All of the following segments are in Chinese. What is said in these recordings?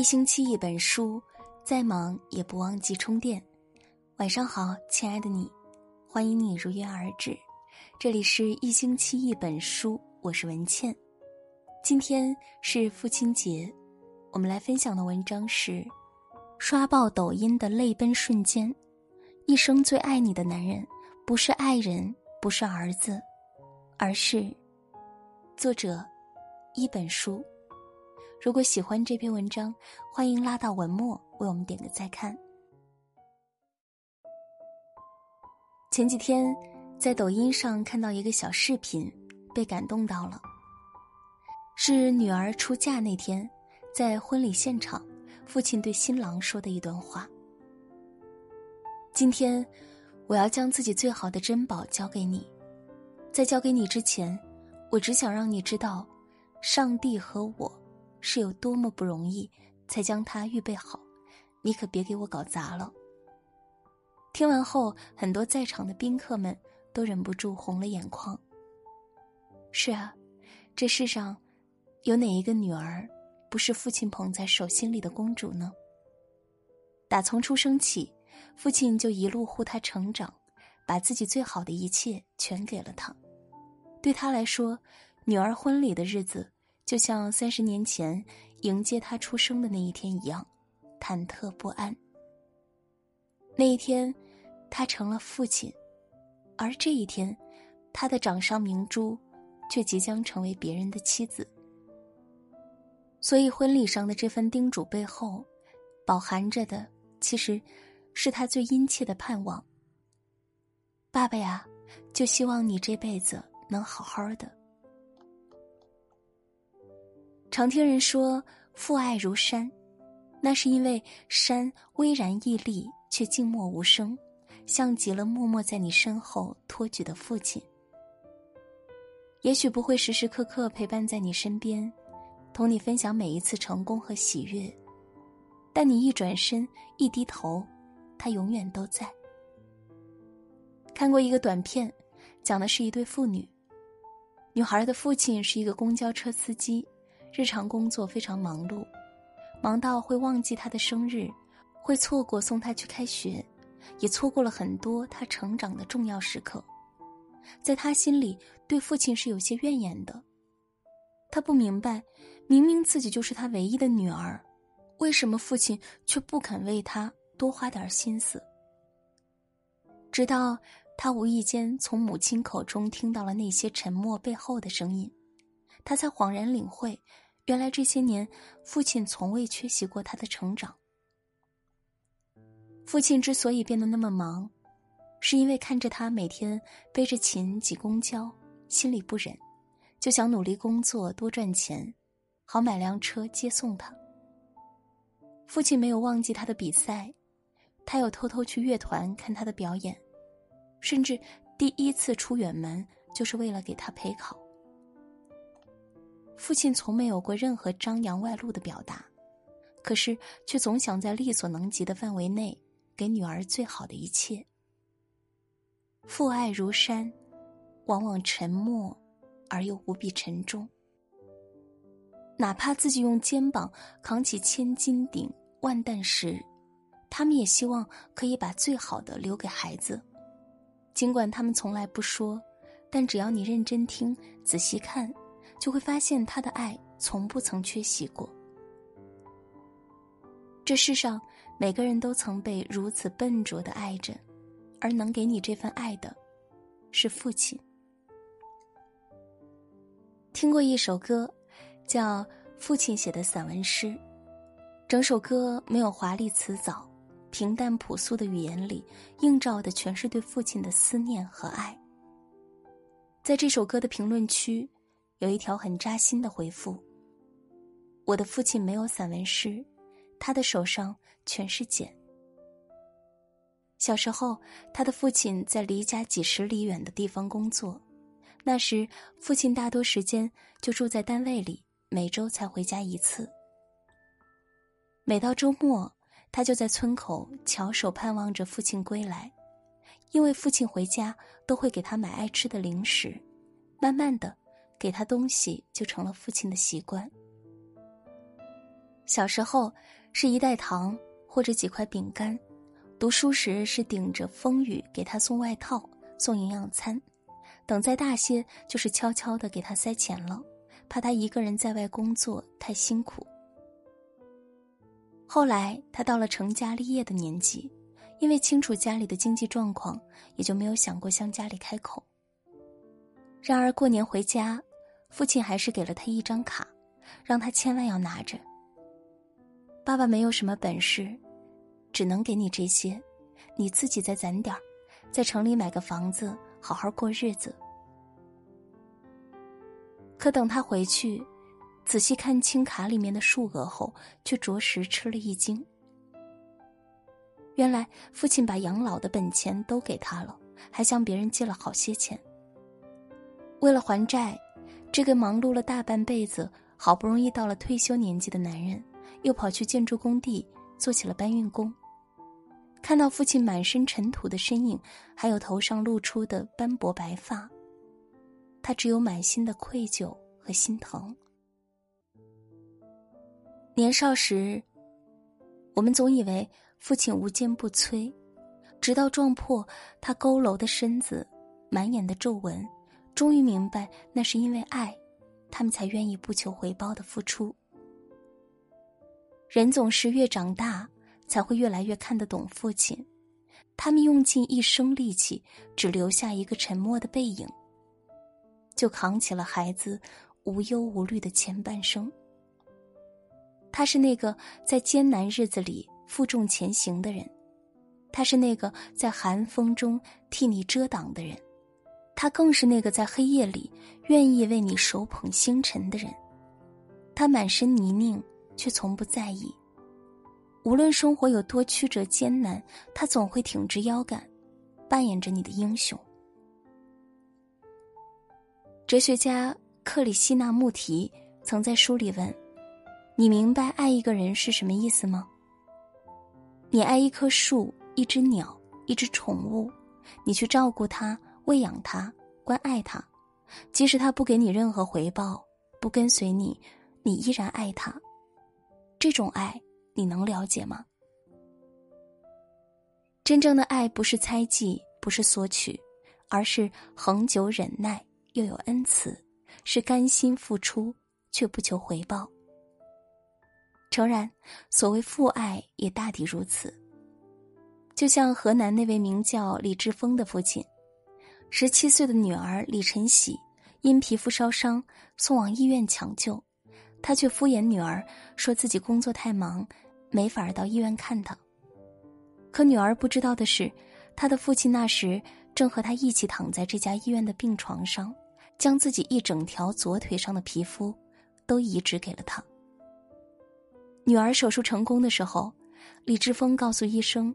一星期一本书，再忙也不忘记充电。晚上好，亲爱的你，欢迎你如约而至。这里是一星期一本书，我是文倩。今天是父亲节，我们来分享的文章是：刷爆抖音的泪奔瞬间。一生最爱你的男人，不是爱人，不是儿子，而是作者一本书。如果喜欢这篇文章，欢迎拉到文末为我们点个再看。前几天在抖音上看到一个小视频，被感动到了。是女儿出嫁那天，在婚礼现场，父亲对新郎说的一段话：“今天，我要将自己最好的珍宝交给你，在交给你之前，我只想让你知道，上帝和我。”是有多么不容易，才将它预备好，你可别给我搞砸了。听完后，很多在场的宾客们都忍不住红了眼眶。是啊，这世上有哪一个女儿不是父亲捧在手心里的公主呢？打从出生起，父亲就一路护她成长，把自己最好的一切全给了她。对他来说，女儿婚礼的日子。就像三十年前迎接他出生的那一天一样，忐忑不安。那一天，他成了父亲，而这一天，他的掌上明珠却即将成为别人的妻子。所以，婚礼上的这份叮嘱背后，饱含着的其实是他最殷切的盼望。爸爸呀，就希望你这辈子能好好的。常听人说父爱如山，那是因为山巍然屹立却静默无声，像极了默默在你身后托举的父亲。也许不会时时刻刻陪伴在你身边，同你分享每一次成功和喜悦，但你一转身一低头，他永远都在。看过一个短片，讲的是一对父女，女孩的父亲是一个公交车司机。日常工作非常忙碌，忙到会忘记他的生日，会错过送他去开学，也错过了很多他成长的重要时刻。在他心里，对父亲是有些怨言的。他不明白，明明自己就是他唯一的女儿，为什么父亲却不肯为他多花点心思？直到他无意间从母亲口中听到了那些沉默背后的声音。他才恍然领会，原来这些年，父亲从未缺席过他的成长。父亲之所以变得那么忙，是因为看着他每天背着琴挤公交，心里不忍，就想努力工作多赚钱，好买辆车接送他。父亲没有忘记他的比赛，他有偷偷去乐团看他的表演，甚至第一次出远门就是为了给他陪考。父亲从没有过任何张扬外露的表达，可是却总想在力所能及的范围内给女儿最好的一切。父爱如山，往往沉默而又无比沉重。哪怕自己用肩膀扛起千斤顶、万担石，他们也希望可以把最好的留给孩子。尽管他们从来不说，但只要你认真听、仔细看。就会发现他的爱从不曾缺席过。这世上每个人都曾被如此笨拙的爱着，而能给你这份爱的，是父亲。听过一首歌，叫《父亲写的散文诗》，整首歌没有华丽辞藻，平淡朴素的语言里映照的全是对父亲的思念和爱。在这首歌的评论区。有一条很扎心的回复：“我的父亲没有散文诗，他的手上全是茧。小时候，他的父亲在离家几十里远的地方工作，那时父亲大多时间就住在单位里，每周才回家一次。每到周末，他就在村口翘首盼望着父亲归来，因为父亲回家都会给他买爱吃的零食，慢慢的。”给他东西就成了父亲的习惯。小时候是一袋糖或者几块饼干，读书时是顶着风雨给他送外套、送营养餐，等再大些就是悄悄的给他塞钱了，怕他一个人在外工作太辛苦。后来他到了成家立业的年纪，因为清楚家里的经济状况，也就没有想过向家里开口。然而过年回家，父亲还是给了他一张卡，让他千万要拿着。爸爸没有什么本事，只能给你这些，你自己再攒点儿，在城里买个房子，好好过日子。可等他回去。仔细看清卡里面的数额后，却着实吃了一惊。原来父亲把养老的本钱都给他了，还向别人借了好些钱。为了还债，这个忙碌了大半辈子、好不容易到了退休年纪的男人，又跑去建筑工地做起了搬运工。看到父亲满身尘土的身影，还有头上露出的斑驳白发，他只有满心的愧疚和心疼。年少时，我们总以为父亲无坚不摧，直到撞破他佝偻的身子、满眼的皱纹，终于明白那是因为爱，他们才愿意不求回报的付出。人总是越长大，才会越来越看得懂父亲。他们用尽一生力气，只留下一个沉默的背影，就扛起了孩子无忧无虑的前半生。他是那个在艰难日子里负重前行的人，他是那个在寒风中替你遮挡的人，他更是那个在黑夜里愿意为你手捧星辰的人。他满身泥泞，却从不在意。无论生活有多曲折艰难，他总会挺直腰杆，扮演着你的英雄。哲学家克里希那穆提曾在书里问。你明白爱一个人是什么意思吗？你爱一棵树、一只鸟、一只宠物，你去照顾它、喂养他、关爱他，即使他不给你任何回报，不跟随你，你依然爱他。这种爱你能了解吗？真正的爱不是猜忌，不是索取，而是恒久忍耐又有恩慈，是甘心付出却不求回报。诚然，所谓父爱也大抵如此。就像河南那位名叫李志峰的父亲，十七岁的女儿李晨喜因皮肤烧伤送往医院抢救，他却敷衍女儿，说自己工作太忙，没法到医院看她。可女儿不知道的是，他的父亲那时正和他一起躺在这家医院的病床上，将自己一整条左腿上的皮肤都移植给了他。女儿手术成功的时候，李志峰告诉医生：“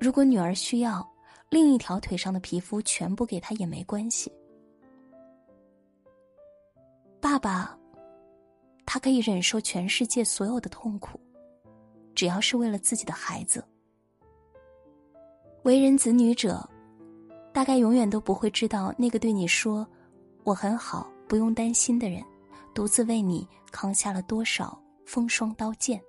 如果女儿需要，另一条腿上的皮肤全部给他也没关系。”爸爸，他可以忍受全世界所有的痛苦，只要是为了自己的孩子。为人子女者，大概永远都不会知道那个对你说“我很好，不用担心”的人，独自为你扛下了多少风霜刀剑。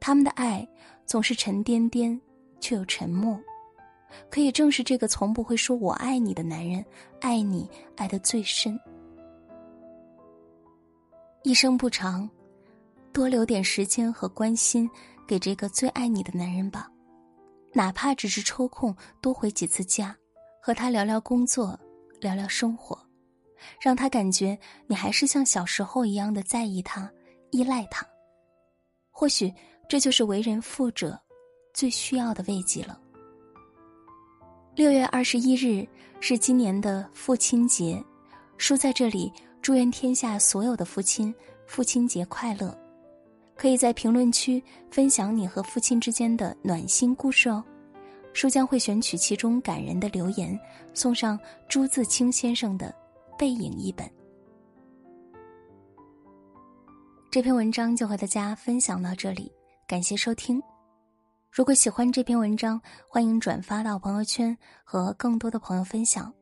他们的爱总是沉甸甸，却又沉默。可也正是这个从不会说我爱你的男人，爱你爱得最深。一生不长，多留点时间和关心给这个最爱你的男人吧，哪怕只是抽空多回几次家，和他聊聊工作，聊聊生活，让他感觉你还是像小时候一样的在意他，依赖他。或许。这就是为人父者最需要的慰藉了。六月二十一日是今年的父亲节，叔在这里祝愿天下所有的父亲父亲节快乐。可以在评论区分享你和父亲之间的暖心故事哦，叔将会选取其中感人的留言，送上朱自清先生的《背影》一本。这篇文章就和大家分享到这里。感谢收听，如果喜欢这篇文章，欢迎转发到朋友圈和更多的朋友分享。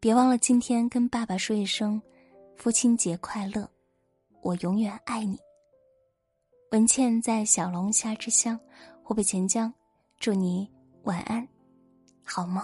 别忘了今天跟爸爸说一声父亲节快乐，我永远爱你。文倩在小龙虾之乡湖北潜江，祝你晚安，好梦。